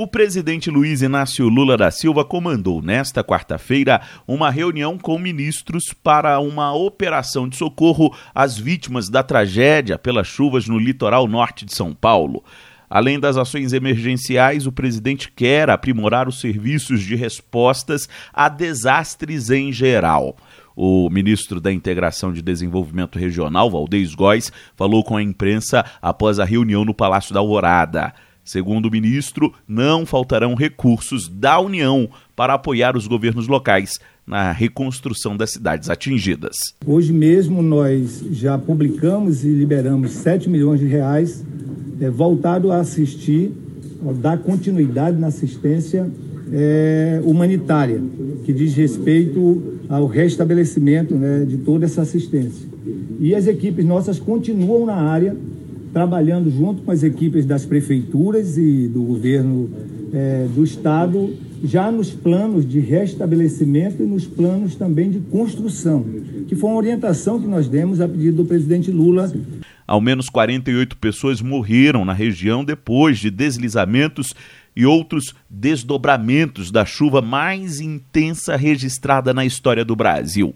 O presidente Luiz Inácio Lula da Silva comandou nesta quarta-feira uma reunião com ministros para uma operação de socorro às vítimas da tragédia pelas chuvas no litoral norte de São Paulo. Além das ações emergenciais, o presidente quer aprimorar os serviços de respostas a desastres em geral. O ministro da Integração de Desenvolvimento Regional, Valdez Góes, falou com a imprensa após a reunião no Palácio da Alvorada. Segundo o ministro, não faltarão recursos da União para apoiar os governos locais na reconstrução das cidades atingidas. Hoje mesmo nós já publicamos e liberamos 7 milhões de reais é, voltado a assistir, a dar continuidade na assistência é, humanitária, que diz respeito ao restabelecimento né, de toda essa assistência. E as equipes nossas continuam na área trabalhando junto com as equipes das prefeituras e do governo é, do estado, já nos planos de restabelecimento e nos planos também de construção, que foi uma orientação que nós demos a pedido do presidente Lula. Ao menos 48 pessoas morreram na região depois de deslizamentos e outros desdobramentos da chuva mais intensa registrada na história do Brasil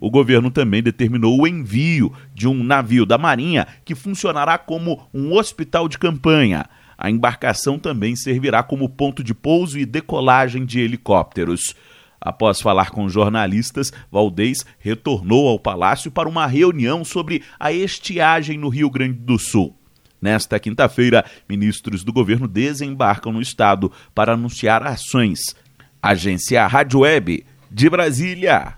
o governo também determinou o envio de um navio da Marinha que funcionará como um hospital de campanha. A embarcação também servirá como ponto de pouso e decolagem de helicópteros. Após falar com jornalistas, Valdez retornou ao palácio para uma reunião sobre a estiagem no Rio Grande do Sul. Nesta quinta-feira, ministros do governo desembarcam no estado para anunciar ações. Agência Rádio Web de Brasília.